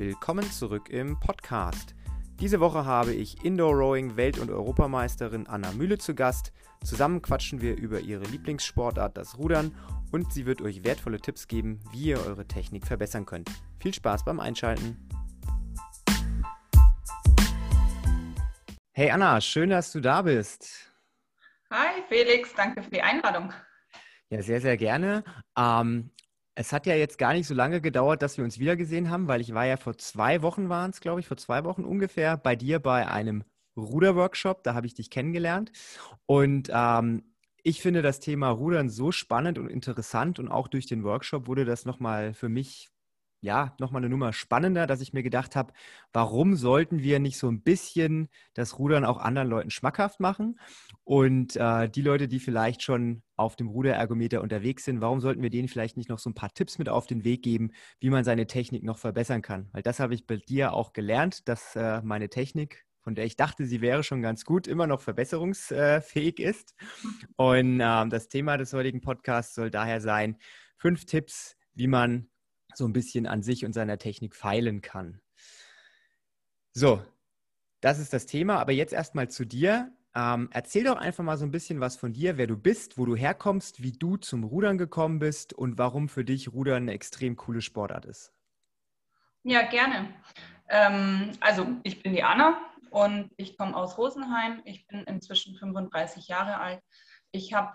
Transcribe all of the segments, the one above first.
Willkommen zurück im Podcast. Diese Woche habe ich Indoor Rowing Welt- und Europameisterin Anna Mühle zu Gast. Zusammen quatschen wir über ihre Lieblingssportart, das Rudern, und sie wird euch wertvolle Tipps geben, wie ihr eure Technik verbessern könnt. Viel Spaß beim Einschalten. Hey Anna, schön, dass du da bist. Hi Felix, danke für die Einladung. Ja, sehr, sehr gerne. Ähm, es hat ja jetzt gar nicht so lange gedauert, dass wir uns wiedergesehen haben, weil ich war ja vor zwei Wochen waren es, glaube ich, vor zwei Wochen ungefähr bei dir bei einem Ruderworkshop. Da habe ich dich kennengelernt. Und ähm, ich finde das Thema Rudern so spannend und interessant und auch durch den Workshop wurde das nochmal für mich ja, nochmal eine Nummer spannender, dass ich mir gedacht habe, warum sollten wir nicht so ein bisschen das Rudern auch anderen Leuten schmackhaft machen? Und äh, die Leute, die vielleicht schon auf dem Ruderergometer unterwegs sind, warum sollten wir denen vielleicht nicht noch so ein paar Tipps mit auf den Weg geben, wie man seine Technik noch verbessern kann? Weil das habe ich bei dir auch gelernt, dass äh, meine Technik von der ich dachte, sie wäre schon ganz gut, immer noch verbesserungsfähig ist. Und äh, das Thema des heutigen Podcasts soll daher sein, fünf Tipps, wie man so ein bisschen an sich und seiner Technik feilen kann. So, das ist das Thema. Aber jetzt erstmal zu dir. Ähm, erzähl doch einfach mal so ein bisschen was von dir, wer du bist, wo du herkommst, wie du zum Rudern gekommen bist und warum für dich Rudern eine extrem coole Sportart ist. Ja, gerne. Ähm, also ich bin die Anna und ich komme aus Rosenheim. Ich bin inzwischen 35 Jahre alt. Ich habe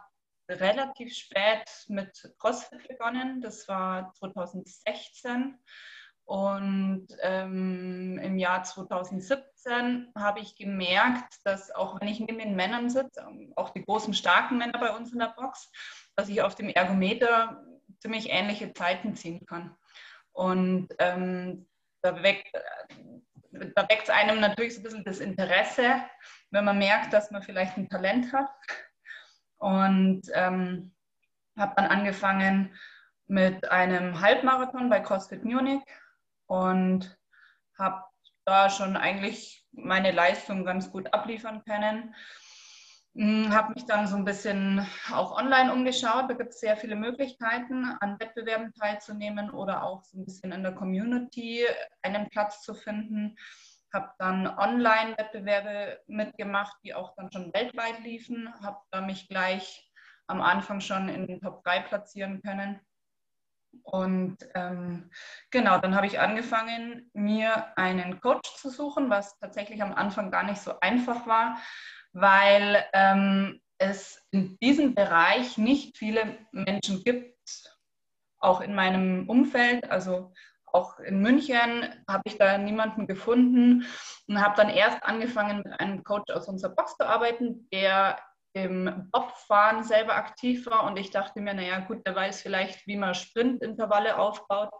relativ spät mit CrossFit begonnen. Das war 2016. Und ähm, im Jahr 2017 habe ich gemerkt, dass auch wenn ich neben den Männern sitze, auch die großen, starken Männer bei uns in der Box, dass ich auf dem Ergometer ziemlich ähnliche Zeiten ziehen kann. Und ähm, da weckt da weckt es einem natürlich so ein bisschen das Interesse, wenn man merkt, dass man vielleicht ein Talent hat und ähm, habe dann angefangen mit einem Halbmarathon bei CrossFit Munich und habe da schon eigentlich meine Leistung ganz gut abliefern können. Hm, habe mich dann so ein bisschen auch online umgeschaut. Da gibt es sehr viele Möglichkeiten, an Wettbewerben teilzunehmen oder auch so ein bisschen in der Community einen Platz zu finden habe dann Online-Wettbewerbe mitgemacht, die auch dann schon weltweit liefen, habe mich gleich am Anfang schon in den Top 3 platzieren können. Und ähm, genau, dann habe ich angefangen, mir einen Coach zu suchen, was tatsächlich am Anfang gar nicht so einfach war, weil ähm, es in diesem Bereich nicht viele Menschen gibt, auch in meinem Umfeld. Also auch in München habe ich da niemanden gefunden und habe dann erst angefangen mit einem Coach aus unserer Box zu arbeiten, der im Bobfahren selber aktiv war und ich dachte mir, naja gut, der weiß vielleicht, wie man Sprintintervalle aufbaut.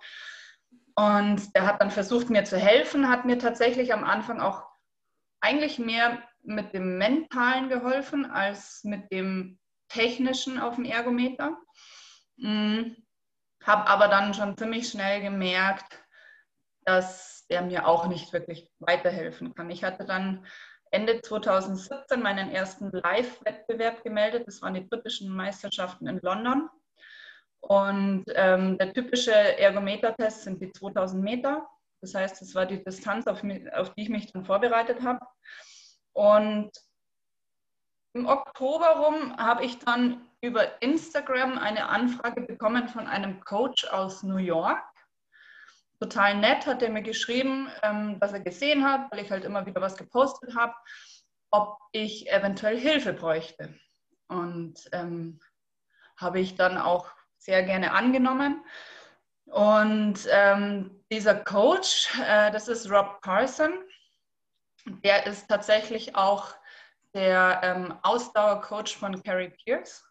Und der hat dann versucht, mir zu helfen, hat mir tatsächlich am Anfang auch eigentlich mehr mit dem Mentalen geholfen als mit dem Technischen auf dem Ergometer. Mhm habe aber dann schon ziemlich schnell gemerkt, dass er mir auch nicht wirklich weiterhelfen kann. Ich hatte dann Ende 2017 meinen ersten Live-Wettbewerb gemeldet. Das waren die britischen Meisterschaften in London. Und ähm, der typische Ergometer-Test sind die 2000 Meter. Das heißt, das war die Distanz, auf, auf die ich mich dann vorbereitet habe. Und im Oktober rum habe ich dann über Instagram eine Anfrage bekommen von einem Coach aus New York. Total nett hat er mir geschrieben, ähm, dass er gesehen hat, weil ich halt immer wieder was gepostet habe, ob ich eventuell Hilfe bräuchte. Und ähm, habe ich dann auch sehr gerne angenommen. Und ähm, dieser Coach, äh, das ist Rob Carson, der ist tatsächlich auch der ähm, Ausdauercoach von Carrie Pierce.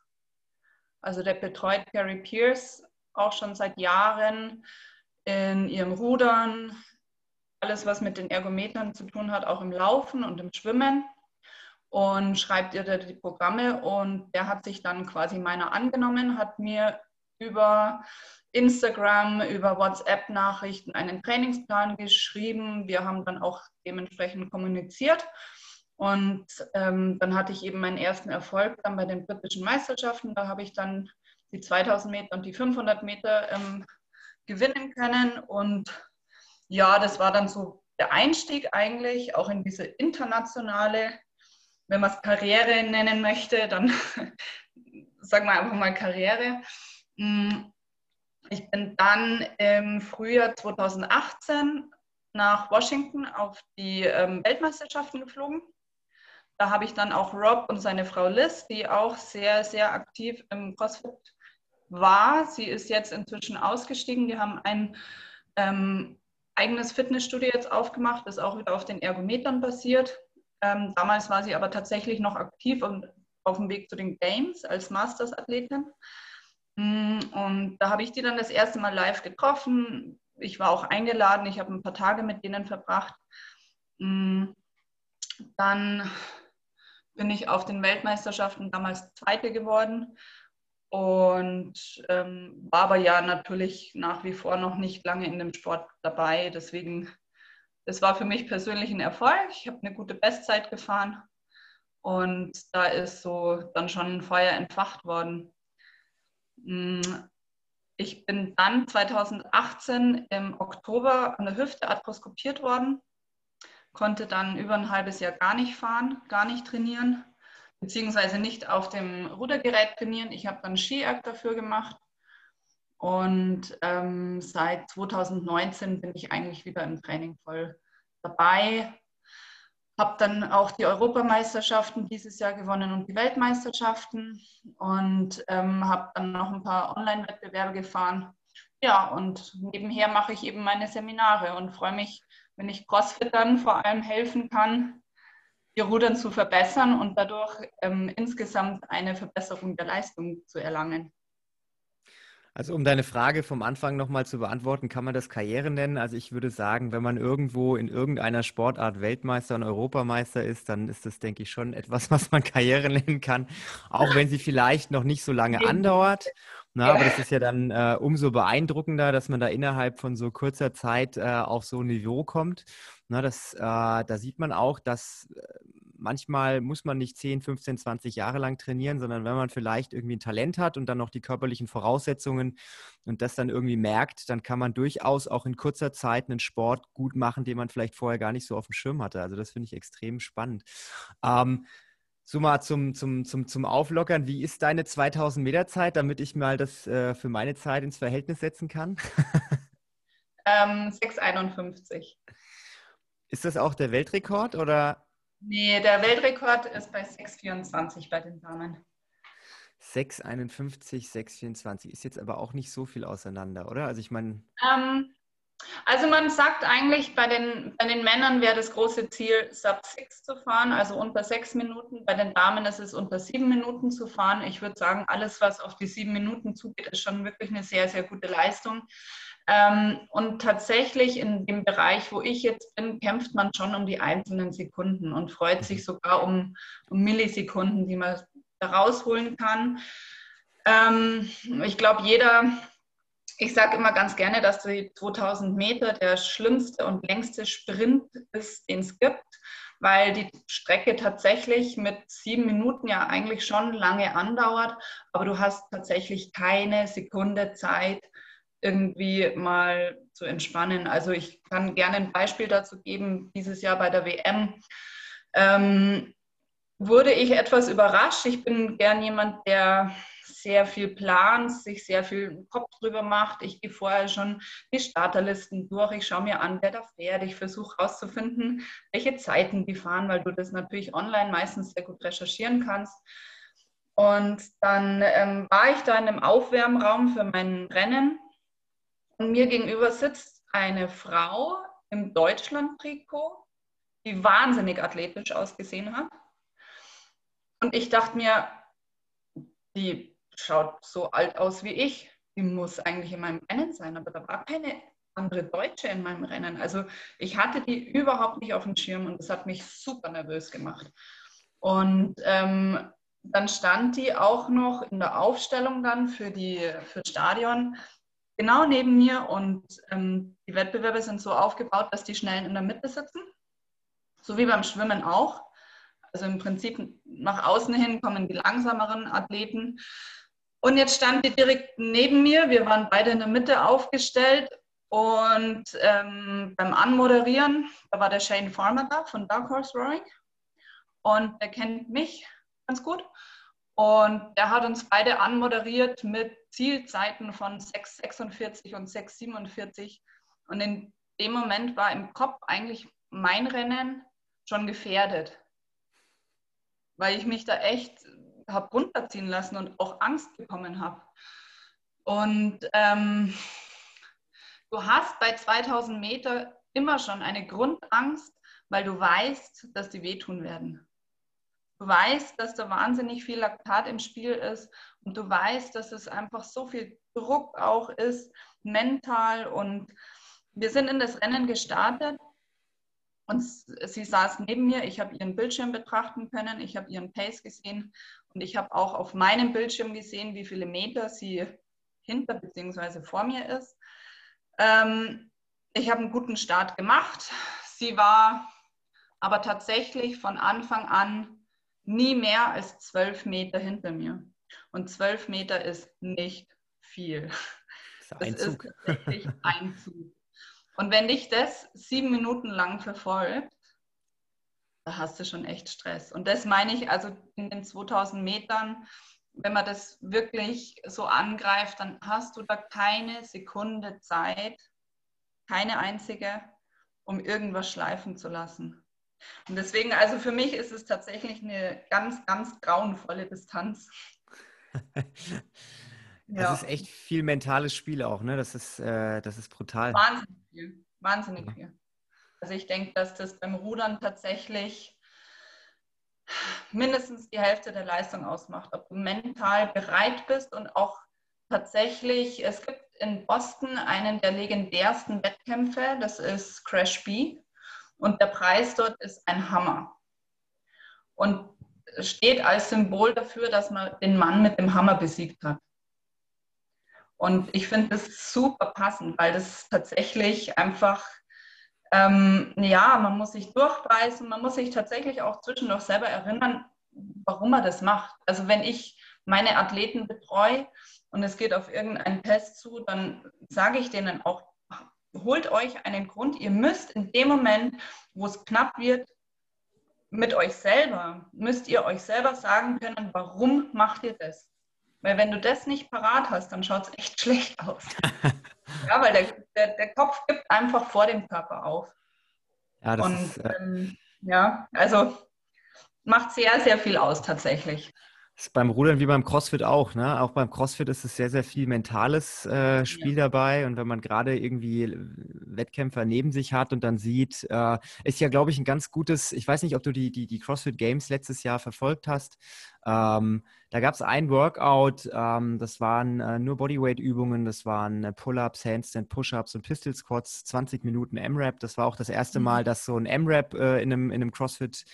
Also der betreut Carrie Pierce auch schon seit Jahren in ihrem Rudern, alles, was mit den Ergometern zu tun hat, auch im Laufen und im Schwimmen und schreibt ihr da die Programme und der hat sich dann quasi meiner angenommen, hat mir über Instagram, über WhatsApp-Nachrichten einen Trainingsplan geschrieben. Wir haben dann auch dementsprechend kommuniziert und ähm, dann hatte ich eben meinen ersten Erfolg dann bei den britischen Meisterschaften. Da habe ich dann die 2000 Meter und die 500 Meter ähm, gewinnen können. Und ja, das war dann so der Einstieg eigentlich auch in diese internationale, wenn man es Karriere nennen möchte, dann sagen wir einfach mal Karriere. Hm, ich bin dann im Frühjahr 2018 nach Washington auf die ähm, Weltmeisterschaften geflogen. Da habe ich dann auch Rob und seine Frau Liz, die auch sehr, sehr aktiv im CrossFit war. Sie ist jetzt inzwischen ausgestiegen. Die haben ein ähm, eigenes Fitnessstudio jetzt aufgemacht, das auch wieder auf den Ergometern basiert. Ähm, damals war sie aber tatsächlich noch aktiv und auf dem Weg zu den Games als Masters-Athletin. Mm, und da habe ich die dann das erste Mal live getroffen. Ich war auch eingeladen, ich habe ein paar Tage mit denen verbracht. Mm, dann bin ich auf den Weltmeisterschaften damals Zweite geworden und ähm, war aber ja natürlich nach wie vor noch nicht lange in dem Sport dabei. Deswegen, das war für mich persönlich ein Erfolg. Ich habe eine gute Bestzeit gefahren und da ist so dann schon ein Feuer entfacht worden. Mm, ich bin dann 2018 im Oktober an der Hüfte arthroskopiert worden, konnte dann über ein halbes Jahr gar nicht fahren, gar nicht trainieren, beziehungsweise nicht auf dem Rudergerät trainieren. Ich habe dann Ski-Act dafür gemacht und ähm, seit 2019 bin ich eigentlich wieder im Training voll dabei. Habe dann auch die Europameisterschaften dieses Jahr gewonnen und die Weltmeisterschaften und ähm, habe dann noch ein paar Online-Wettbewerbe gefahren. Ja, und nebenher mache ich eben meine Seminare und freue mich, wenn ich Crossfittern vor allem helfen kann, ihr Rudern zu verbessern und dadurch ähm, insgesamt eine Verbesserung der Leistung zu erlangen. Also um deine Frage vom Anfang nochmal zu beantworten, kann man das Karriere nennen? Also ich würde sagen, wenn man irgendwo in irgendeiner Sportart Weltmeister und Europameister ist, dann ist das, denke ich, schon etwas, was man Karriere nennen kann, auch wenn sie vielleicht noch nicht so lange andauert. Na, aber das ist ja dann äh, umso beeindruckender, dass man da innerhalb von so kurzer Zeit äh, auf so ein Niveau kommt. Na, das, äh, da sieht man auch, dass äh, manchmal muss man nicht 10, 15, 20 Jahre lang trainieren, sondern wenn man vielleicht irgendwie ein Talent hat und dann noch die körperlichen Voraussetzungen und das dann irgendwie merkt, dann kann man durchaus auch in kurzer Zeit einen Sport gut machen, den man vielleicht vorher gar nicht so auf dem Schirm hatte. Also das finde ich extrem spannend. Ähm, so mal zum, zum, zum, zum Auflockern, wie ist deine 2000 Meter Zeit, damit ich mal das äh, für meine Zeit ins Verhältnis setzen kann? ähm, 6,51. Ist das auch der Weltrekord oder Nee, der Weltrekord ist bei 6,24 bei den Damen. 6,51, 6,24 ist jetzt aber auch nicht so viel auseinander, oder? Also ich meine. Ähm, also man sagt eigentlich, bei den, bei den Männern wäre das große Ziel, Sub 6 zu fahren, also unter 6 Minuten. Bei den Damen ist es unter 7 Minuten zu fahren. Ich würde sagen, alles, was auf die 7 Minuten zugeht, ist schon wirklich eine sehr, sehr gute Leistung. Ähm, und tatsächlich in dem Bereich, wo ich jetzt bin, kämpft man schon um die einzelnen Sekunden und freut sich sogar um, um Millisekunden, die man da rausholen kann. Ähm, ich glaube, jeder, ich sage immer ganz gerne, dass die 2000 Meter der schlimmste und längste Sprint ist, den es gibt, weil die Strecke tatsächlich mit sieben Minuten ja eigentlich schon lange andauert, aber du hast tatsächlich keine Sekunde Zeit, irgendwie mal zu entspannen. Also ich kann gerne ein Beispiel dazu geben. Dieses Jahr bei der WM ähm, wurde ich etwas überrascht. Ich bin gern jemand, der sehr viel plant, sich sehr viel Kopf drüber macht. Ich gehe vorher schon die Starterlisten durch. Ich schaue mir an, wer da fährt. Ich versuche herauszufinden, welche Zeiten die fahren, weil du das natürlich online meistens sehr gut recherchieren kannst. Und dann ähm, war ich da in einem Aufwärmraum für mein Rennen und mir gegenüber sitzt eine Frau im Deutschland-Trikot, die wahnsinnig athletisch ausgesehen hat. Und ich dachte mir, die schaut so alt aus wie ich. Die muss eigentlich in meinem Rennen sein, aber da war keine andere Deutsche in meinem Rennen. Also ich hatte die überhaupt nicht auf dem Schirm und das hat mich super nervös gemacht. Und ähm, dann stand die auch noch in der Aufstellung dann für, die, für Stadion genau neben mir und ähm, die Wettbewerbe sind so aufgebaut, dass die Schnellen in der Mitte sitzen, so wie beim Schwimmen auch. Also im Prinzip nach außen hin kommen die langsameren Athleten. Und jetzt stand die direkt neben mir. Wir waren beide in der Mitte aufgestellt Und ähm, beim Anmoderieren, da war der Shane Farmer da von Dark Horse Rowing. Und der kennt mich ganz gut. Und der hat uns beide anmoderiert mit Zielzeiten von 6,46 und 6,47. Und in dem Moment war im Kopf eigentlich mein Rennen schon gefährdet, weil ich mich da echt habe runterziehen lassen und auch Angst bekommen habe. Und ähm, du hast bei 2000 Meter immer schon eine Grundangst, weil du weißt, dass die wehtun werden. Du weißt, dass da wahnsinnig viel Laktat im Spiel ist und du weißt, dass es einfach so viel Druck auch ist, mental. Und wir sind in das Rennen gestartet und sie saß neben mir. Ich habe ihren Bildschirm betrachten können, ich habe ihren Pace gesehen und ich habe auch auf meinem Bildschirm gesehen, wie viele Meter sie hinter bzw. vor mir ist. Ähm, ich habe einen guten Start gemacht. Sie war aber tatsächlich von Anfang an nie mehr als zwölf Meter hinter mir. Und zwölf Meter ist nicht viel. Das ist ein Zug. ist tatsächlich ein Zug. Und wenn dich das sieben Minuten lang verfolgt, da hast du schon echt Stress. Und das meine ich also in den 2000 Metern, wenn man das wirklich so angreift, dann hast du da keine Sekunde Zeit, keine einzige, um irgendwas schleifen zu lassen. Und deswegen, also für mich ist es tatsächlich eine ganz, ganz grauenvolle Distanz. Das ja. ist echt viel mentales Spiel auch, ne? Das ist, äh, das ist brutal. Wahnsinnig viel. Wahnsinnig viel. Also ich denke, dass das beim Rudern tatsächlich mindestens die Hälfte der Leistung ausmacht. Ob du mental bereit bist und auch tatsächlich, es gibt in Boston einen der legendärsten Wettkämpfe, das ist Crash B. Und der Preis dort ist ein Hammer. Und steht als Symbol dafür, dass man den Mann mit dem Hammer besiegt hat. Und ich finde das super passend, weil das tatsächlich einfach, ähm, ja, man muss sich durchbeißen, man muss sich tatsächlich auch zwischendurch selber erinnern, warum man das macht. Also wenn ich meine Athleten betreue und es geht auf irgendeinen Test zu, dann sage ich denen auch, holt euch einen Grund. Ihr müsst in dem Moment, wo es knapp wird, mit euch selber, müsst ihr euch selber sagen können, warum macht ihr das? Weil wenn du das nicht parat hast, dann schaut es echt schlecht aus. ja, weil der, der, der, Kopf gibt einfach vor dem Körper auf. Ja, das Und, ist, äh... ähm, ja, also macht sehr, sehr viel aus tatsächlich. Ist beim Rudern wie beim CrossFit auch. Ne? Auch beim CrossFit ist es sehr, sehr viel mentales äh, Spiel ja. dabei. Und wenn man gerade irgendwie Wettkämpfer neben sich hat und dann sieht, äh, ist ja, glaube ich, ein ganz gutes, ich weiß nicht, ob du die, die, die CrossFit Games letztes Jahr verfolgt hast. Ähm, da gab es ein Workout, ähm, das waren äh, nur Bodyweight-Übungen, das waren äh, Pull-Ups, Handstand, Push-Ups und Pistol Squats, 20 Minuten M-Rap. Das war auch das erste mhm. Mal, dass so ein M-Rap äh, in, einem, in einem CrossFit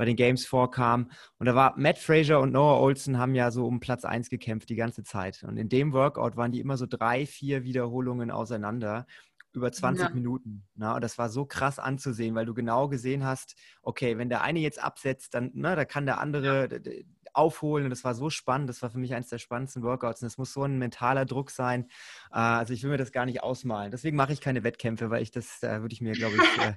bei den Games vorkam. Und da war Matt Fraser und Noah Olsen haben ja so um Platz 1 gekämpft die ganze Zeit. Und in dem Workout waren die immer so drei, vier Wiederholungen auseinander über 20 ja. Minuten. Na, und das war so krass anzusehen, weil du genau gesehen hast, okay, wenn der eine jetzt absetzt, dann na, da kann der andere ja. aufholen. Und das war so spannend. Das war für mich eines der spannendsten Workouts. Und es muss so ein mentaler Druck sein. Äh, also ich will mir das gar nicht ausmalen. Deswegen mache ich keine Wettkämpfe, weil ich das, da würde ich mir, glaube ich, äh,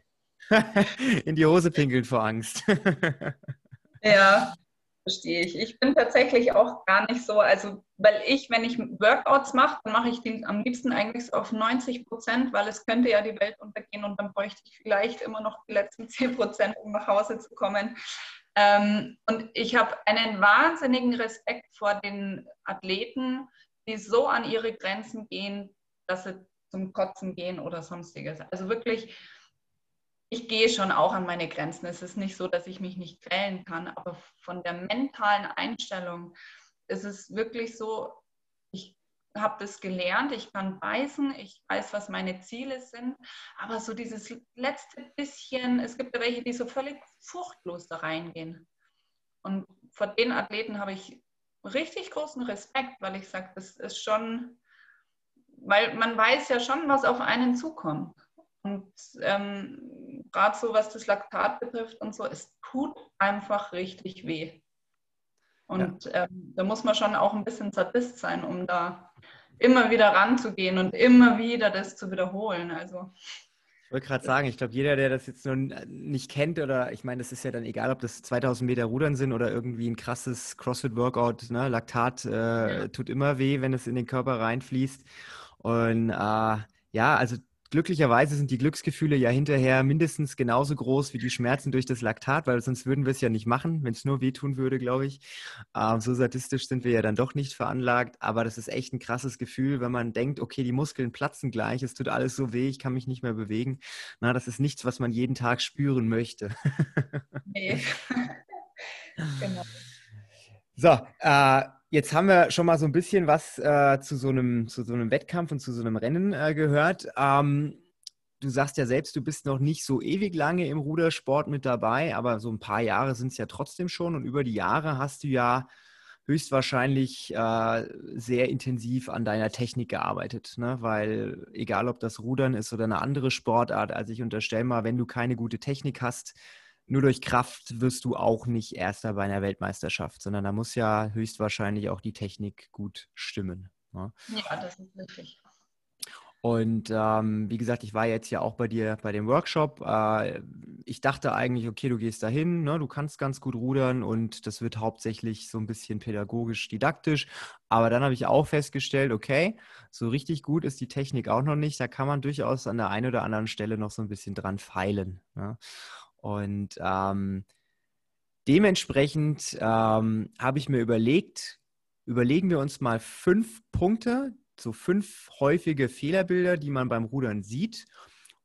in die Hose pinkeln vor Angst. ja, verstehe ich. Ich bin tatsächlich auch gar nicht so, also weil ich, wenn ich Workouts mache, dann mache ich den am liebsten eigentlich auf 90 Prozent, weil es könnte ja die Welt untergehen und dann bräuchte ich vielleicht immer noch die letzten 10 Prozent, um nach Hause zu kommen. Ähm, und ich habe einen wahnsinnigen Respekt vor den Athleten, die so an ihre Grenzen gehen, dass sie zum Kotzen gehen oder sonstiges. Also wirklich ich gehe schon auch an meine Grenzen. Es ist nicht so, dass ich mich nicht quälen kann, aber von der mentalen Einstellung ist es wirklich so, ich habe das gelernt, ich kann beißen, ich weiß, was meine Ziele sind, aber so dieses letzte bisschen, es gibt ja welche, die so völlig furchtlos da reingehen. Und vor den Athleten habe ich richtig großen Respekt, weil ich sage, das ist schon, weil man weiß ja schon, was auf einen zukommt. Und ähm, gerade so, was das Laktat betrifft und so, es tut einfach richtig weh. Und ja. ähm, da muss man schon auch ein bisschen Sadist sein, um da immer wieder ranzugehen und immer wieder das zu wiederholen. Also ich wollte gerade sagen, ich glaube, jeder, der das jetzt noch nicht kennt oder ich meine, das ist ja dann egal, ob das 2000 Meter Rudern sind oder irgendwie ein krasses CrossFit-Workout, ne? Laktat äh, ja. tut immer weh, wenn es in den Körper reinfließt. Und äh, ja, also glücklicherweise sind die Glücksgefühle ja hinterher mindestens genauso groß wie die Schmerzen durch das Laktat, weil sonst würden wir es ja nicht machen, wenn es nur wehtun würde, glaube ich. Ähm, so sadistisch sind wir ja dann doch nicht veranlagt, aber das ist echt ein krasses Gefühl, wenn man denkt, okay, die Muskeln platzen gleich, es tut alles so weh, ich kann mich nicht mehr bewegen. Na, das ist nichts, was man jeden Tag spüren möchte. nee. genau. So, äh, Jetzt haben wir schon mal so ein bisschen was äh, zu, so einem, zu so einem Wettkampf und zu so einem Rennen äh, gehört. Ähm, du sagst ja selbst, du bist noch nicht so ewig lange im Rudersport mit dabei, aber so ein paar Jahre sind es ja trotzdem schon. Und über die Jahre hast du ja höchstwahrscheinlich äh, sehr intensiv an deiner Technik gearbeitet, ne? weil egal ob das Rudern ist oder eine andere Sportart, also ich unterstelle mal, wenn du keine gute Technik hast, nur durch Kraft wirst du auch nicht Erster bei einer Weltmeisterschaft, sondern da muss ja höchstwahrscheinlich auch die Technik gut stimmen. Ne? Ja, das ist richtig. Und ähm, wie gesagt, ich war jetzt ja auch bei dir bei dem Workshop. Äh, ich dachte eigentlich, okay, du gehst dahin, ne, du kannst ganz gut rudern und das wird hauptsächlich so ein bisschen pädagogisch, didaktisch. Aber dann habe ich auch festgestellt, okay, so richtig gut ist die Technik auch noch nicht. Da kann man durchaus an der einen oder anderen Stelle noch so ein bisschen dran feilen. Ne? Und ähm, dementsprechend ähm, habe ich mir überlegt, überlegen wir uns mal fünf Punkte, so fünf häufige Fehlerbilder, die man beim Rudern sieht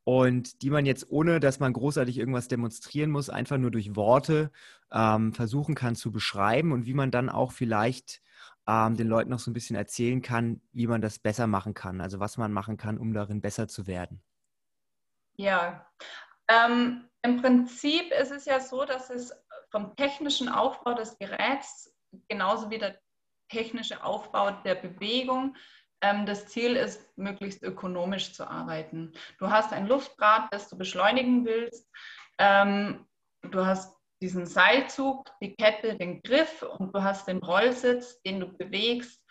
und die man jetzt, ohne dass man großartig irgendwas demonstrieren muss, einfach nur durch Worte ähm, versuchen kann zu beschreiben und wie man dann auch vielleicht ähm, den Leuten noch so ein bisschen erzählen kann, wie man das besser machen kann, also was man machen kann, um darin besser zu werden. Ja, ähm, im Prinzip ist es ja so, dass es vom technischen Aufbau des Geräts genauso wie der technische Aufbau der Bewegung ähm, das Ziel ist, möglichst ökonomisch zu arbeiten. Du hast ein Luftrad, das du beschleunigen willst. Ähm, du hast diesen Seilzug, die Kette, den Griff und du hast den Rollsitz, den du bewegst.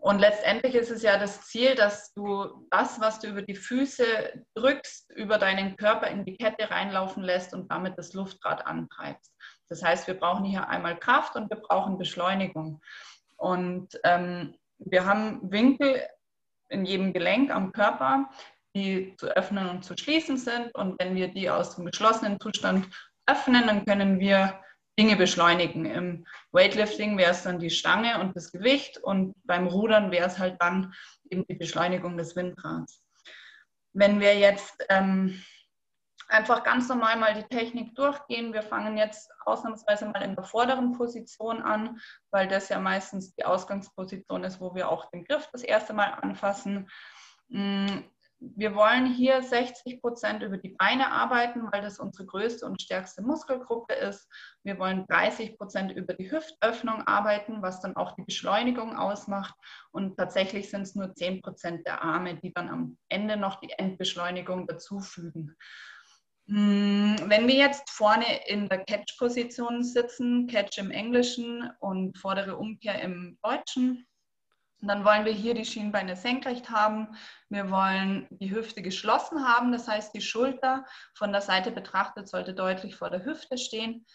Und letztendlich ist es ja das Ziel, dass du das, was du über die Füße drückst, über deinen Körper in die Kette reinlaufen lässt und damit das Luftrad antreibst. Das heißt, wir brauchen hier einmal Kraft und wir brauchen Beschleunigung. Und ähm, wir haben Winkel in jedem Gelenk am Körper, die zu öffnen und zu schließen sind. Und wenn wir die aus dem geschlossenen Zustand öffnen, dann können wir Dinge beschleunigen. Im Weightlifting wäre es dann die Stange und das Gewicht und beim Rudern wäre es halt dann eben die Beschleunigung des Windrads. Wenn wir jetzt ähm, einfach ganz normal mal die Technik durchgehen, wir fangen jetzt ausnahmsweise mal in der vorderen Position an, weil das ja meistens die Ausgangsposition ist, wo wir auch den Griff das erste Mal anfassen. Wir wollen hier 60 Prozent über die Beine arbeiten, weil das unsere größte und stärkste Muskelgruppe ist. Wir wollen 30 Prozent über die Hüftöffnung arbeiten, was dann auch die Beschleunigung ausmacht. Und tatsächlich sind es nur 10 Prozent der Arme, die dann am Ende noch die Endbeschleunigung dazufügen. Hm, wenn wir jetzt vorne in der Catch-Position sitzen, Catch im Englischen und vordere Umkehr im Deutschen, und dann wollen wir hier die Schienbeine senkrecht haben. Wir wollen die Hüfte geschlossen haben. Das heißt, die Schulter von der Seite betrachtet sollte deutlich vor der Hüfte stehen,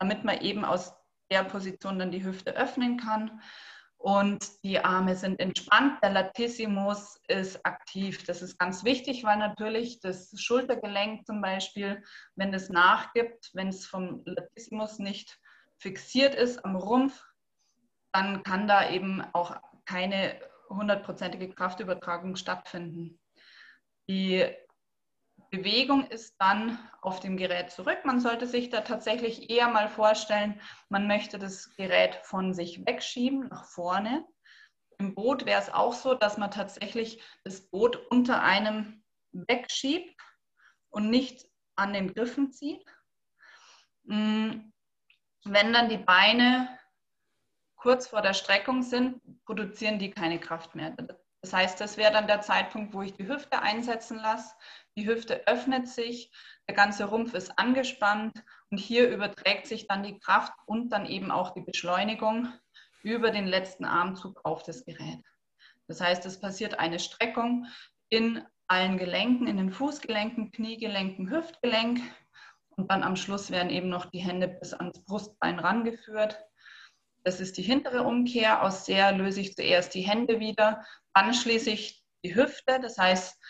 damit man eben aus der Position dann die Hüfte öffnen kann. Und die Arme sind entspannt. Der Latissimus ist aktiv. Das ist ganz wichtig, weil natürlich das Schultergelenk zum Beispiel, wenn es nachgibt, wenn es vom Latissimus nicht fixiert ist am Rumpf, dann kann da eben auch keine hundertprozentige Kraftübertragung stattfinden. Die Bewegung ist dann auf dem Gerät zurück. Man sollte sich da tatsächlich eher mal vorstellen, man möchte das Gerät von sich wegschieben, nach vorne. Im Boot wäre es auch so, dass man tatsächlich das Boot unter einem wegschiebt und nicht an den Griffen zieht. Hm, wenn dann die Beine kurz vor der Streckung sind, produzieren die keine Kraft mehr. Das heißt, das wäre dann der Zeitpunkt, wo ich die Hüfte einsetzen lasse. Die Hüfte öffnet sich, der ganze Rumpf ist angespannt und hier überträgt sich dann die Kraft und dann eben auch die Beschleunigung über den letzten Armzug auf das Gerät. Das heißt, es passiert eine Streckung in allen Gelenken, in den Fußgelenken, Kniegelenken, Hüftgelenk. Und dann am Schluss werden eben noch die Hände bis ans Brustbein rangeführt. Das ist die hintere Umkehr. Aus der löse ich zuerst die Hände wieder. Dann schließe ich die Hüfte. Das heißt,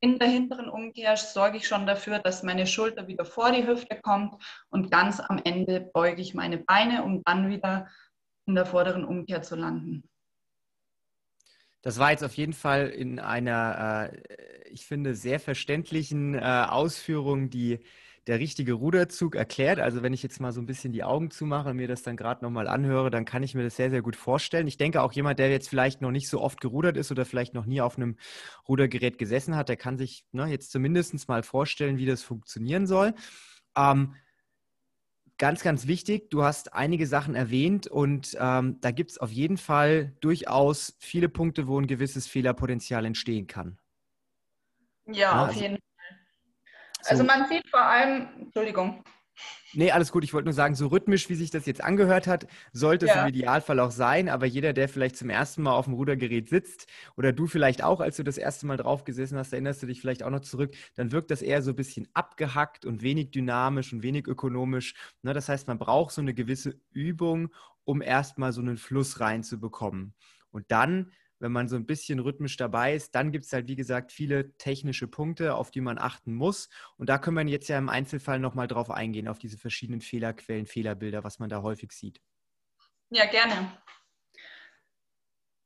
in der hinteren Umkehr sorge ich schon dafür, dass meine Schulter wieder vor die Hüfte kommt. Und ganz am Ende beuge ich meine Beine, um dann wieder in der vorderen Umkehr zu landen. Das war jetzt auf jeden Fall in einer, äh, ich finde, sehr verständlichen äh, Ausführung, die der richtige Ruderzug erklärt. Also wenn ich jetzt mal so ein bisschen die Augen zumache und mir das dann gerade nochmal anhöre, dann kann ich mir das sehr, sehr gut vorstellen. Ich denke auch jemand, der jetzt vielleicht noch nicht so oft gerudert ist oder vielleicht noch nie auf einem Rudergerät gesessen hat, der kann sich ne, jetzt zumindest mal vorstellen, wie das funktionieren soll. Ähm, ganz, ganz wichtig, du hast einige Sachen erwähnt und ähm, da gibt es auf jeden Fall durchaus viele Punkte, wo ein gewisses Fehlerpotenzial entstehen kann. Ja, ja auf also, jeden Fall. Also so. man sieht vor allem, Entschuldigung. Nee, alles gut. Ich wollte nur sagen, so rhythmisch, wie sich das jetzt angehört hat, sollte ja. es im Idealfall auch sein. Aber jeder, der vielleicht zum ersten Mal auf dem Rudergerät sitzt oder du vielleicht auch, als du das erste Mal drauf gesessen hast, erinnerst du dich vielleicht auch noch zurück, dann wirkt das eher so ein bisschen abgehackt und wenig dynamisch und wenig ökonomisch. Ne, das heißt, man braucht so eine gewisse Übung, um erstmal so einen Fluss reinzubekommen. Und dann wenn man so ein bisschen rhythmisch dabei ist, dann gibt es halt, wie gesagt, viele technische Punkte, auf die man achten muss. Und da können wir jetzt ja im Einzelfall nochmal drauf eingehen, auf diese verschiedenen Fehlerquellen, Fehlerbilder, was man da häufig sieht. Ja, gerne.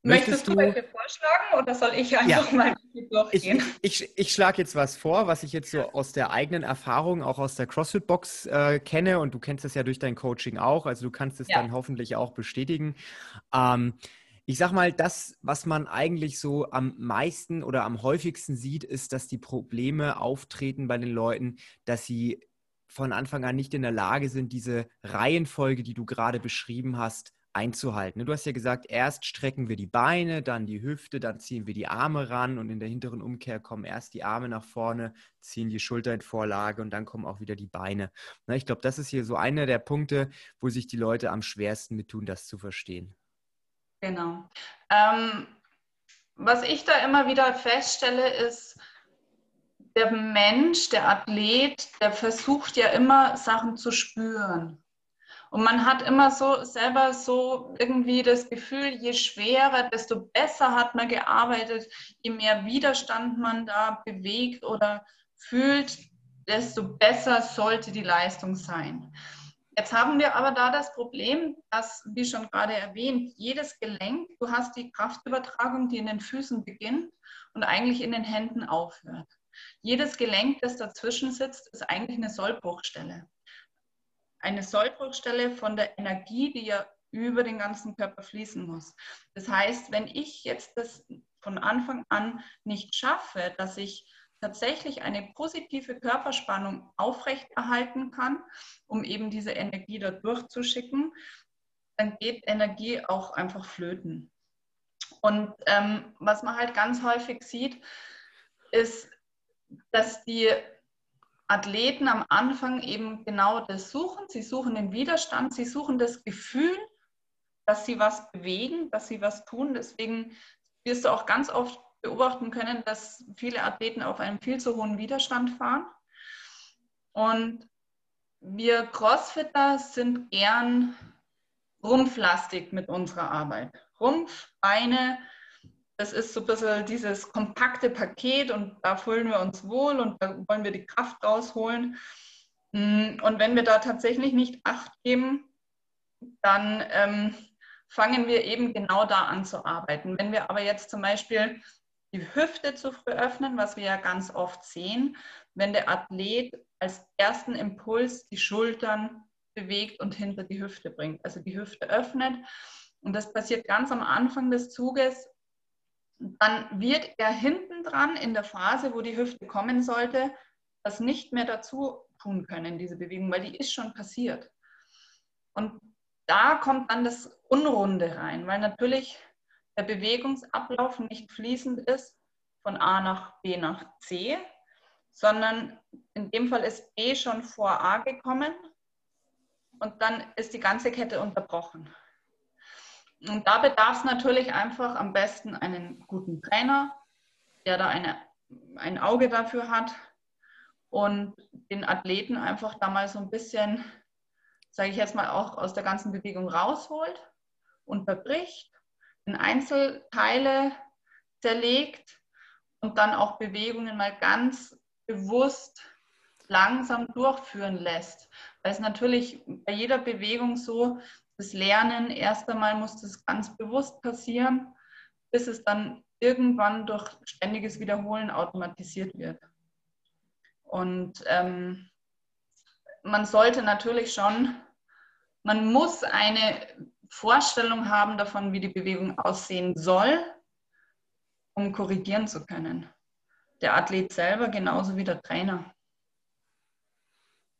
Möchtest, Möchtest du welche vorschlagen oder soll ich einfach ja. mal durchgehen? Ich, ich, ich schlage jetzt was vor, was ich jetzt so aus der eigenen Erfahrung, auch aus der CrossFit-Box äh, kenne und du kennst das ja durch dein Coaching auch, also du kannst es ja. dann hoffentlich auch bestätigen. Ähm, ich sag mal, das, was man eigentlich so am meisten oder am häufigsten sieht, ist, dass die Probleme auftreten bei den Leuten, dass sie von Anfang an nicht in der Lage sind, diese Reihenfolge, die du gerade beschrieben hast, einzuhalten. Du hast ja gesagt, erst strecken wir die Beine, dann die Hüfte, dann ziehen wir die Arme ran und in der hinteren Umkehr kommen erst die Arme nach vorne, ziehen die Schulter in Vorlage und dann kommen auch wieder die Beine. Ich glaube, das ist hier so einer der Punkte, wo sich die Leute am schwersten mit tun, das zu verstehen. Genau. Ähm, was ich da immer wieder feststelle, ist, der Mensch, der Athlet, der versucht ja immer Sachen zu spüren. Und man hat immer so selber so irgendwie das Gefühl, je schwerer, desto besser hat man gearbeitet, je mehr Widerstand man da bewegt oder fühlt, desto besser sollte die Leistung sein. Jetzt haben wir aber da das Problem, dass, wie schon gerade erwähnt, jedes Gelenk, du hast die Kraftübertragung, die in den Füßen beginnt und eigentlich in den Händen aufhört. Jedes Gelenk, das dazwischen sitzt, ist eigentlich eine Sollbruchstelle. Eine Sollbruchstelle von der Energie, die ja über den ganzen Körper fließen muss. Das heißt, wenn ich jetzt das von Anfang an nicht schaffe, dass ich tatsächlich eine positive Körperspannung aufrechterhalten kann, um eben diese Energie da durchzuschicken, dann geht Energie auch einfach flöten. Und ähm, was man halt ganz häufig sieht, ist, dass die Athleten am Anfang eben genau das suchen. Sie suchen den Widerstand, sie suchen das Gefühl, dass sie was bewegen, dass sie was tun. Deswegen wirst du auch ganz oft beobachten können, dass viele Athleten auf einem viel zu hohen Widerstand fahren. Und wir Crossfitter sind gern rumpflastig mit unserer Arbeit. Rumpf, Beine, das ist so ein bisschen dieses kompakte Paket und da fühlen wir uns wohl und da wollen wir die Kraft rausholen. Und wenn wir da tatsächlich nicht Acht geben, dann ähm, fangen wir eben genau da an zu arbeiten. Wenn wir aber jetzt zum Beispiel die Hüfte zu früh öffnen, was wir ja ganz oft sehen, wenn der Athlet als ersten Impuls die Schultern bewegt und hinter die Hüfte bringt. Also die Hüfte öffnet und das passiert ganz am Anfang des Zuges. Dann wird er hinten dran in der Phase, wo die Hüfte kommen sollte, das nicht mehr dazu tun können, diese Bewegung, weil die ist schon passiert. Und da kommt dann das Unrunde rein, weil natürlich der Bewegungsablauf nicht fließend ist von A nach B nach C, sondern in dem Fall ist B schon vor A gekommen und dann ist die ganze Kette unterbrochen. Und da bedarf es natürlich einfach am besten einen guten Trainer, der da eine, ein Auge dafür hat und den Athleten einfach da mal so ein bisschen, sage ich jetzt mal, auch aus der ganzen Bewegung rausholt, unterbricht, in Einzelteile zerlegt und dann auch Bewegungen mal ganz bewusst langsam durchführen lässt. Weil es natürlich bei jeder Bewegung so, das Lernen, erst einmal muss das ganz bewusst passieren, bis es dann irgendwann durch ständiges Wiederholen automatisiert wird. Und ähm, man sollte natürlich schon, man muss eine Vorstellung haben davon, wie die Bewegung aussehen soll, um korrigieren zu können. Der Athlet selber genauso wie der Trainer.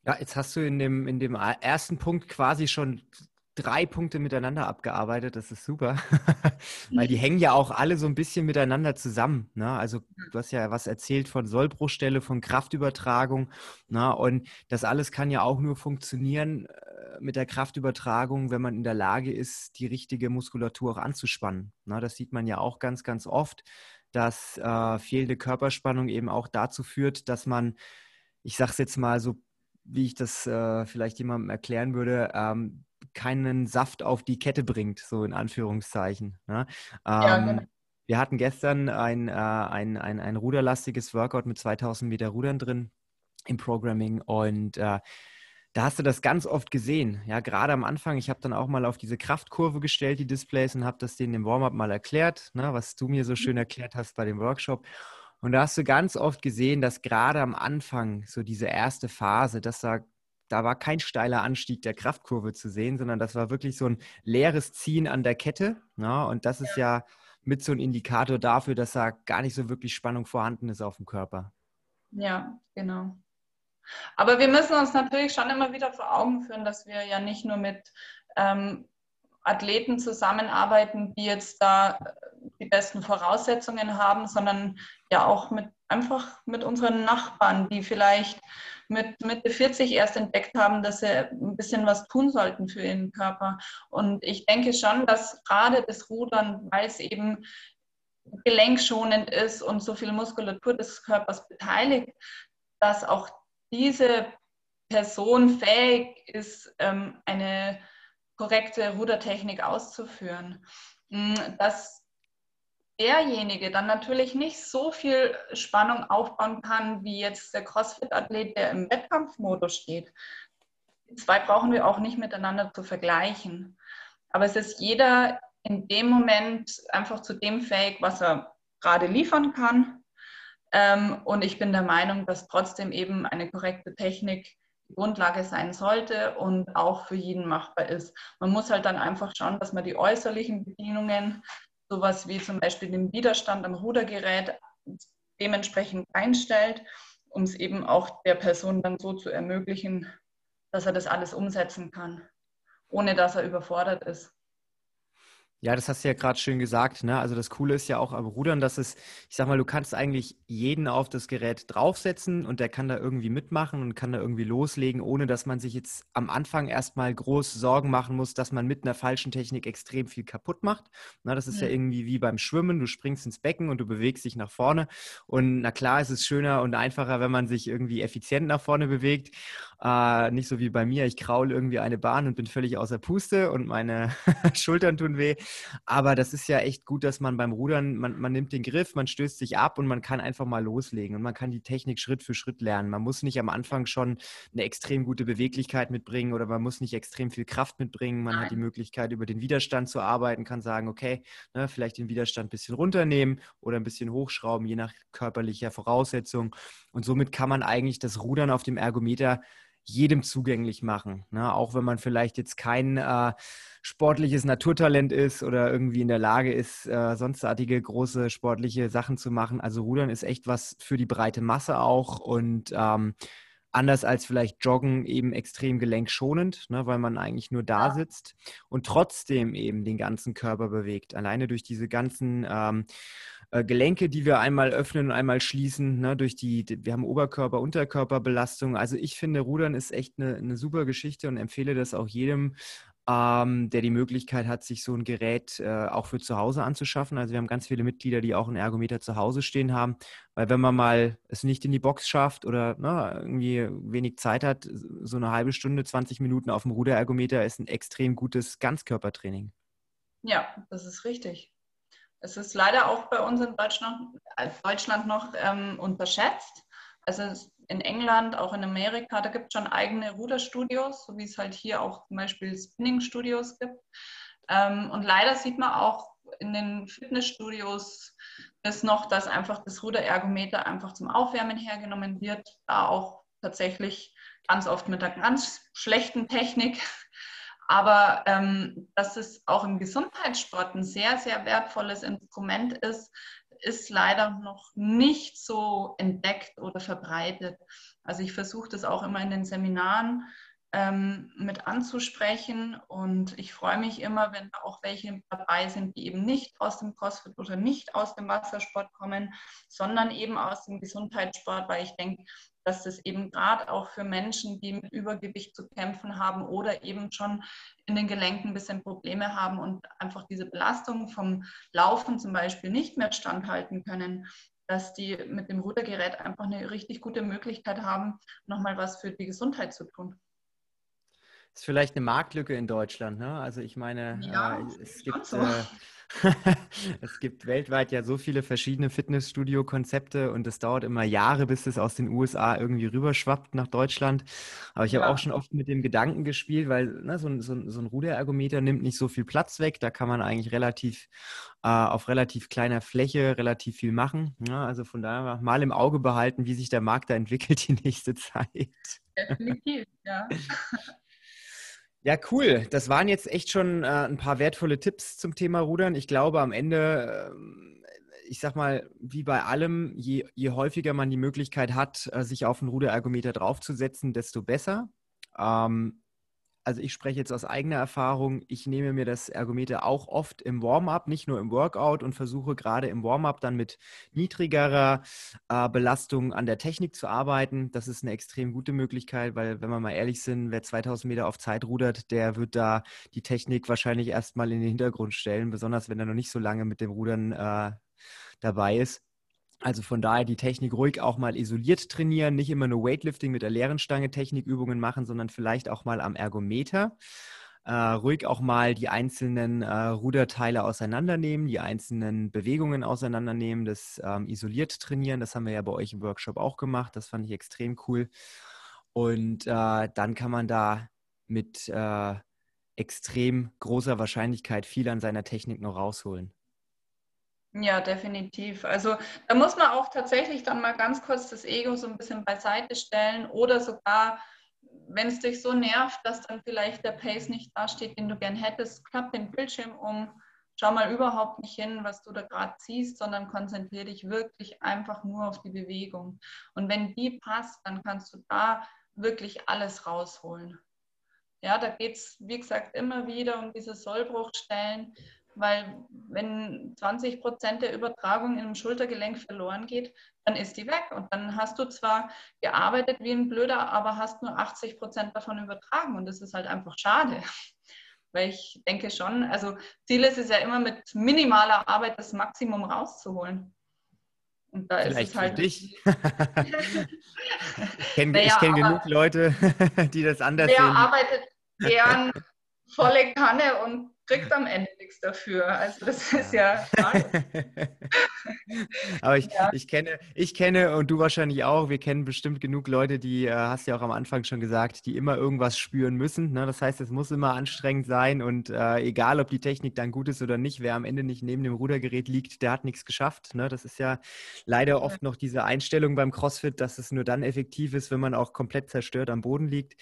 Ja, jetzt hast du in dem, in dem ersten Punkt quasi schon drei Punkte miteinander abgearbeitet. Das ist super, weil die hängen ja auch alle so ein bisschen miteinander zusammen. Ne? Also du hast ja was erzählt von Sollbruchstelle, von Kraftübertragung. Ne? Und das alles kann ja auch nur funktionieren äh, mit der Kraftübertragung, wenn man in der Lage ist, die richtige Muskulatur auch anzuspannen. Ne? Das sieht man ja auch ganz, ganz oft, dass äh, fehlende Körperspannung eben auch dazu führt, dass man, ich sage es jetzt mal so, wie ich das äh, vielleicht jemandem erklären würde, ähm, keinen Saft auf die Kette bringt, so in Anführungszeichen. Ne? Ähm, ja, genau. Wir hatten gestern ein, äh, ein, ein, ein ruderlastiges Workout mit 2000 Meter Rudern drin im Programming und äh, da hast du das ganz oft gesehen. Ja, gerade am Anfang. Ich habe dann auch mal auf diese Kraftkurve gestellt, die Displays, und habe das denen im Warm-up mal erklärt, ne, was du mir so schön erklärt hast bei dem Workshop. Und da hast du ganz oft gesehen, dass gerade am Anfang, so diese erste Phase, dass da da war kein steiler Anstieg der Kraftkurve zu sehen, sondern das war wirklich so ein leeres Ziehen an der Kette. Ja, und das ist ja mit so ein Indikator dafür, dass da gar nicht so wirklich Spannung vorhanden ist auf dem Körper. Ja, genau. Aber wir müssen uns natürlich schon immer wieder vor Augen führen, dass wir ja nicht nur mit ähm, Athleten zusammenarbeiten, die jetzt da die besten Voraussetzungen haben, sondern ja auch mit einfach mit unseren Nachbarn, die vielleicht mit Mitte 40 erst entdeckt haben, dass sie ein bisschen was tun sollten für ihren Körper. Und ich denke schon, dass gerade das Rudern, weil es eben gelenkschonend ist und so viel Muskulatur des Körpers beteiligt, dass auch diese Person fähig ist, ähm, eine korrekte Rudertechnik auszuführen. Mm, dass derjenige dann natürlich nicht so viel Spannung aufbauen kann, wie jetzt der CrossFit-Athlet, der im Wettkampfmodus steht. Die zwei brauchen wir auch nicht miteinander zu vergleichen. Aber es ist jeder in dem Moment einfach zu dem fähig, was er gerade liefern kann. Ähm, und ich bin der Meinung, dass trotzdem eben eine korrekte Technik die Grundlage sein sollte und auch für jeden machbar ist. Man muss halt dann einfach schauen, dass man die äußerlichen Bedienungen sowas wie zum Beispiel den Widerstand am Rudergerät dementsprechend einstellt, um es eben auch der Person dann so zu ermöglichen, dass er das alles umsetzen kann, ohne dass er überfordert ist. Ja, das hast du ja gerade schön gesagt. Ne? Also das Coole ist ja auch am Rudern, dass es, ich sag mal, du kannst eigentlich jeden auf das Gerät draufsetzen und der kann da irgendwie mitmachen und kann da irgendwie loslegen, ohne dass man sich jetzt am Anfang erstmal groß Sorgen machen muss, dass man mit einer falschen Technik extrem viel kaputt macht. Na, das ist ja. ja irgendwie wie beim Schwimmen. Du springst ins Becken und du bewegst dich nach vorne. Und na klar ist es schöner und einfacher, wenn man sich irgendwie effizient nach vorne bewegt. Äh, nicht so wie bei mir. Ich kraul irgendwie eine Bahn und bin völlig außer Puste und meine Schultern tun weh. Aber das ist ja echt gut, dass man beim Rudern, man, man nimmt den Griff, man stößt sich ab und man kann einfach mal loslegen und man kann die Technik Schritt für Schritt lernen. Man muss nicht am Anfang schon eine extrem gute Beweglichkeit mitbringen oder man muss nicht extrem viel Kraft mitbringen. Man Nein. hat die Möglichkeit, über den Widerstand zu arbeiten, kann sagen, okay, ne, vielleicht den Widerstand ein bisschen runternehmen oder ein bisschen hochschrauben, je nach körperlicher Voraussetzung. Und somit kann man eigentlich das Rudern auf dem Ergometer jedem zugänglich machen. Ne? Auch wenn man vielleicht jetzt kein äh, sportliches Naturtalent ist oder irgendwie in der Lage ist, äh, sonstartige große sportliche Sachen zu machen. Also Rudern ist echt was für die breite Masse auch und ähm, anders als vielleicht Joggen eben extrem gelenkschonend, ne, weil man eigentlich nur da sitzt und trotzdem eben den ganzen Körper bewegt. Alleine durch diese ganzen ähm, äh, Gelenke, die wir einmal öffnen und einmal schließen, ne, durch die, wir haben Oberkörper, Unterkörperbelastung. Also ich finde, Rudern ist echt eine, eine super Geschichte und empfehle das auch jedem, ähm, der die Möglichkeit hat, sich so ein Gerät äh, auch für zu Hause anzuschaffen. Also wir haben ganz viele Mitglieder, die auch einen Ergometer zu Hause stehen haben, weil wenn man mal es nicht in die Box schafft oder ne, irgendwie wenig Zeit hat, so eine halbe Stunde, 20 Minuten auf dem Ruderergometer ist ein extrem gutes Ganzkörpertraining. Ja, das ist richtig. Es ist leider auch bei uns in Deutschland, äh, Deutschland noch ähm, unterschätzt. Also in England, auch in Amerika, da gibt es schon eigene Ruderstudios, so wie es halt hier auch zum Beispiel Spinning-Studios gibt. Ähm, und leider sieht man auch in den Fitnessstudios ist noch, dass einfach das Ruderergometer einfach zum Aufwärmen hergenommen wird, da auch tatsächlich ganz oft mit einer ganz schlechten Technik. Aber ähm, dass es auch im Gesundheitssport ein sehr, sehr wertvolles Instrument ist, ist leider noch nicht so entdeckt oder verbreitet. Also ich versuche das auch immer in den Seminaren ähm, mit anzusprechen und ich freue mich immer, wenn auch welche dabei sind, die eben nicht aus dem CrossFit oder nicht aus dem Wassersport kommen, sondern eben aus dem Gesundheitssport, weil ich denke, dass das eben gerade auch für Menschen, die mit Übergewicht zu kämpfen haben oder eben schon in den Gelenken ein bisschen Probleme haben und einfach diese Belastung vom Laufen zum Beispiel nicht mehr standhalten können, dass die mit dem Rudergerät einfach eine richtig gute Möglichkeit haben, nochmal was für die Gesundheit zu tun. Ist vielleicht eine Marktlücke in Deutschland. Ne? Also ich meine, ja, äh, es gibt so. äh, es gibt weltweit ja so viele verschiedene Fitnessstudio-Konzepte und es dauert immer Jahre, bis es aus den USA irgendwie rüberschwappt nach Deutschland. Aber ich habe auch schon oft mit dem Gedanken gespielt, weil ne, so, ein, so, so ein Ruderergometer nimmt nicht so viel Platz weg. Da kann man eigentlich relativ äh, auf relativ kleiner Fläche relativ viel machen. Ja, ne? also von daher mal im Auge behalten, wie sich der Markt da entwickelt die nächste Zeit. Definitiv, ja. Ja, cool. Das waren jetzt echt schon äh, ein paar wertvolle Tipps zum Thema Rudern. Ich glaube, am Ende, äh, ich sag mal, wie bei allem, je, je häufiger man die Möglichkeit hat, äh, sich auf einen Ruderergometer draufzusetzen, desto besser. Ähm, also ich spreche jetzt aus eigener Erfahrung, ich nehme mir das Ergometer auch oft im Warm-up, nicht nur im Workout und versuche gerade im Warm-up dann mit niedrigerer äh, Belastung an der Technik zu arbeiten. Das ist eine extrem gute Möglichkeit, weil wenn wir mal ehrlich sind, wer 2000 Meter auf Zeit rudert, der wird da die Technik wahrscheinlich erstmal in den Hintergrund stellen, besonders wenn er noch nicht so lange mit dem Rudern äh, dabei ist. Also von daher die Technik ruhig auch mal isoliert trainieren, nicht immer nur Weightlifting mit der leeren Stange Technikübungen machen, sondern vielleicht auch mal am Ergometer. Äh, ruhig auch mal die einzelnen äh, Ruderteile auseinandernehmen, die einzelnen Bewegungen auseinandernehmen, das ähm, isoliert trainieren. Das haben wir ja bei euch im Workshop auch gemacht. Das fand ich extrem cool. Und äh, dann kann man da mit äh, extrem großer Wahrscheinlichkeit viel an seiner Technik noch rausholen. Ja, definitiv. Also da muss man auch tatsächlich dann mal ganz kurz das Ego so ein bisschen beiseite stellen oder sogar, wenn es dich so nervt, dass dann vielleicht der Pace nicht dasteht, den du gern hättest, klapp den Bildschirm um, schau mal überhaupt nicht hin, was du da gerade siehst, sondern konzentriere dich wirklich einfach nur auf die Bewegung. Und wenn die passt, dann kannst du da wirklich alles rausholen. Ja, da geht es, wie gesagt, immer wieder um diese Sollbruchstellen weil wenn 20 Prozent der Übertragung im Schultergelenk verloren geht, dann ist die weg. Und dann hast du zwar gearbeitet wie ein Blöder, aber hast nur 80 Prozent davon übertragen. Und das ist halt einfach schade. Weil ich denke schon, also Ziel ist es ja immer mit minimaler Arbeit das Maximum rauszuholen. Und da Vielleicht ist es halt. Für dich. ich kenne naja, kenn genug Leute, die das anders der sehen. Der arbeitet gern volle Kanne und kriegt am Ende nichts dafür. Also das ist ja. Aber ich, ja. ich kenne, ich kenne und du wahrscheinlich auch, wir kennen bestimmt genug Leute, die, äh, hast ja auch am Anfang schon gesagt, die immer irgendwas spüren müssen. Ne? Das heißt, es muss immer anstrengend sein und äh, egal, ob die Technik dann gut ist oder nicht, wer am Ende nicht neben dem Rudergerät liegt, der hat nichts geschafft. Ne? Das ist ja leider oft noch diese Einstellung beim CrossFit, dass es nur dann effektiv ist, wenn man auch komplett zerstört am Boden liegt.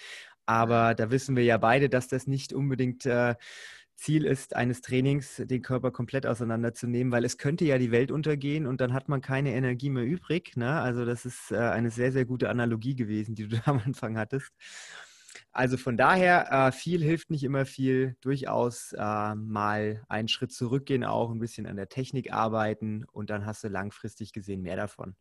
Aber da wissen wir ja beide, dass das nicht unbedingt äh, Ziel ist eines Trainings, den Körper komplett auseinanderzunehmen, weil es könnte ja die Welt untergehen und dann hat man keine Energie mehr übrig. Ne? Also das ist äh, eine sehr, sehr gute Analogie gewesen, die du da am Anfang hattest. Also von daher, äh, viel hilft nicht immer viel. Durchaus äh, mal einen Schritt zurückgehen, auch ein bisschen an der Technik arbeiten und dann hast du langfristig gesehen mehr davon.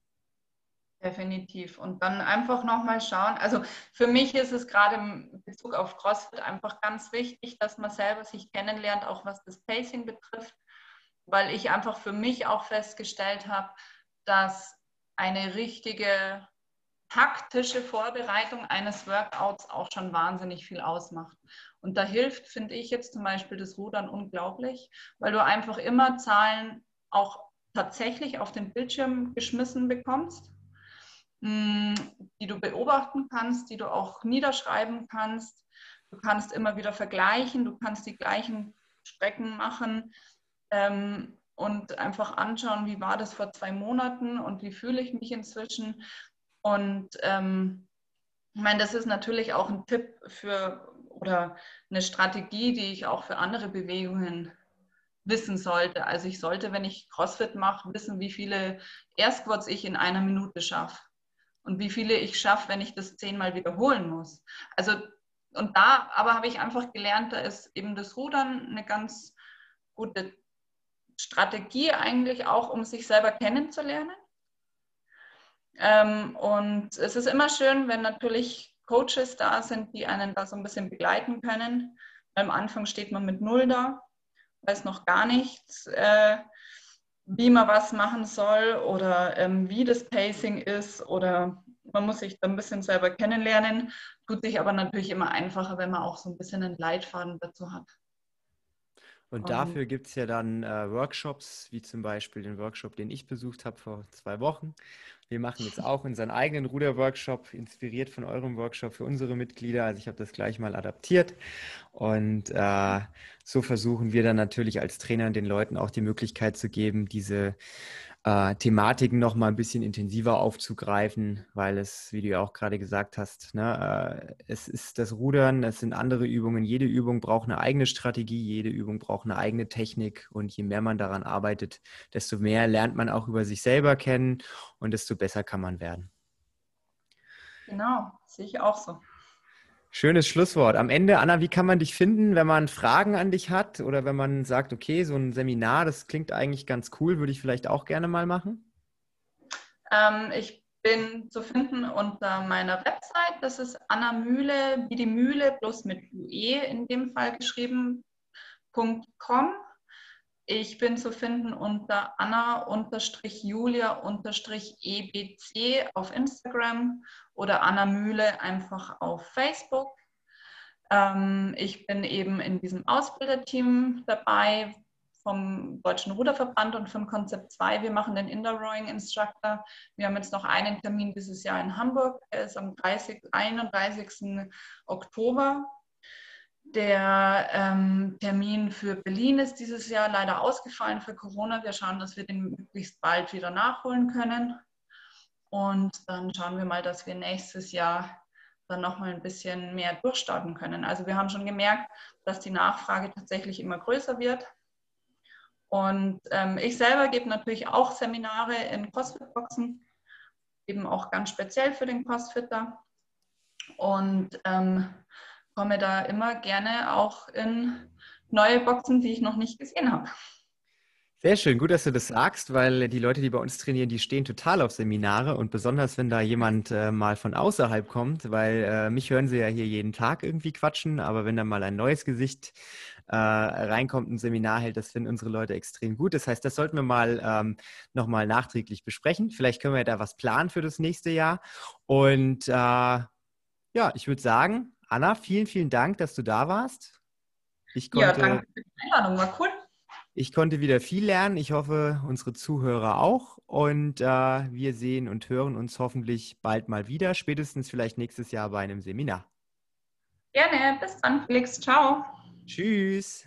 Definitiv. Und dann einfach nochmal schauen. Also für mich ist es gerade im Bezug auf CrossFit einfach ganz wichtig, dass man selber sich kennenlernt, auch was das Pacing betrifft, weil ich einfach für mich auch festgestellt habe, dass eine richtige taktische Vorbereitung eines Workouts auch schon wahnsinnig viel ausmacht. Und da hilft, finde ich jetzt zum Beispiel das Rudern unglaublich, weil du einfach immer Zahlen auch tatsächlich auf den Bildschirm geschmissen bekommst, mm, die du beobachten kannst, die du auch niederschreiben kannst. Du kannst immer wieder vergleichen, du kannst die gleichen Strecken machen ähm, und einfach anschauen, wie war das vor zwei Monaten und wie fühle ich mich inzwischen. Und ähm, ich meine, das ist natürlich auch ein Tipp für oder eine Strategie, die ich auch für andere Bewegungen wissen sollte. Also ich sollte, wenn ich CrossFit mache, wissen, wie viele Air Squats ich in einer Minute schaffe und wie viele ich schaffe, wenn ich das zehnmal wiederholen muss. Also und da aber habe ich einfach gelernt, da ist eben das Rudern eine ganz gute Strategie eigentlich auch, um sich selber kennenzulernen. Ähm, und es ist immer schön, wenn natürlich Coaches da sind, die einen da so ein bisschen begleiten können. Am Anfang steht man mit Null da weiß noch gar nichts, äh, wie man was machen soll oder ähm, wie das Pacing ist oder man muss sich da ein bisschen selber kennenlernen, tut sich aber natürlich immer einfacher, wenn man auch so ein bisschen einen Leitfaden dazu hat. Und dafür gibt es ja dann äh, Workshops, wie zum Beispiel den Workshop, den ich besucht habe vor zwei Wochen. Wir machen jetzt auch unseren eigenen Ruder-Workshop, inspiriert von eurem Workshop für unsere Mitglieder. Also ich habe das gleich mal adaptiert. Und äh, so versuchen wir dann natürlich als Trainer den Leuten auch die Möglichkeit zu geben, diese äh, Thematiken noch mal ein bisschen intensiver aufzugreifen, weil es, wie du ja auch gerade gesagt hast, ne, äh, es ist das Rudern, es sind andere Übungen. Jede Übung braucht eine eigene Strategie, jede Übung braucht eine eigene Technik und je mehr man daran arbeitet, desto mehr lernt man auch über sich selber kennen und desto besser kann man werden. Genau, sehe ich auch so. Schönes Schlusswort. Am Ende, Anna, wie kann man dich finden, wenn man Fragen an dich hat oder wenn man sagt, okay, so ein Seminar, das klingt eigentlich ganz cool, würde ich vielleicht auch gerne mal machen? Ähm, ich bin zu finden unter meiner Website. Das ist Anna Mühle, wie die Mühle, bloß mit UE in dem Fall geschrieben, .com. Ich bin zu finden unter Anna-Julia-EBC auf Instagram oder Anna Mühle einfach auf Facebook. Ähm, ich bin eben in diesem Ausbilderteam dabei vom Deutschen Ruderverband und von Konzept 2. Wir machen den Indoor Rowing Instructor. Wir haben jetzt noch einen Termin dieses Jahr in Hamburg. Der ist am 30, 31. Oktober. Der ähm, Termin für Berlin ist dieses Jahr leider ausgefallen für Corona. Wir schauen, dass wir den möglichst bald wieder nachholen können. Und dann schauen wir mal, dass wir nächstes Jahr dann nochmal ein bisschen mehr durchstarten können. Also wir haben schon gemerkt, dass die Nachfrage tatsächlich immer größer wird. Und ähm, ich selber gebe natürlich auch Seminare in CrossFit-Boxen, eben auch ganz speziell für den Crossfitter. Und ähm, komme da immer gerne auch in neue Boxen, die ich noch nicht gesehen habe. Sehr schön, gut, dass du das sagst, weil die Leute, die bei uns trainieren, die stehen total auf Seminare und besonders, wenn da jemand äh, mal von außerhalb kommt, weil äh, mich hören sie ja hier jeden Tag irgendwie quatschen, aber wenn da mal ein neues Gesicht äh, reinkommt, ein Seminar hält, das finden unsere Leute extrem gut. Das heißt, das sollten wir mal ähm, nochmal nachträglich besprechen. Vielleicht können wir da was planen für das nächste Jahr. Und äh, ja, ich würde sagen, Anna, vielen, vielen Dank, dass du da warst. Ich konnte, ja, danke für die Einladung, war cool. Ich konnte wieder viel lernen. Ich hoffe, unsere Zuhörer auch. Und äh, wir sehen und hören uns hoffentlich bald mal wieder, spätestens vielleicht nächstes Jahr bei einem Seminar. Gerne. Bis dann, Felix. Ciao. Tschüss.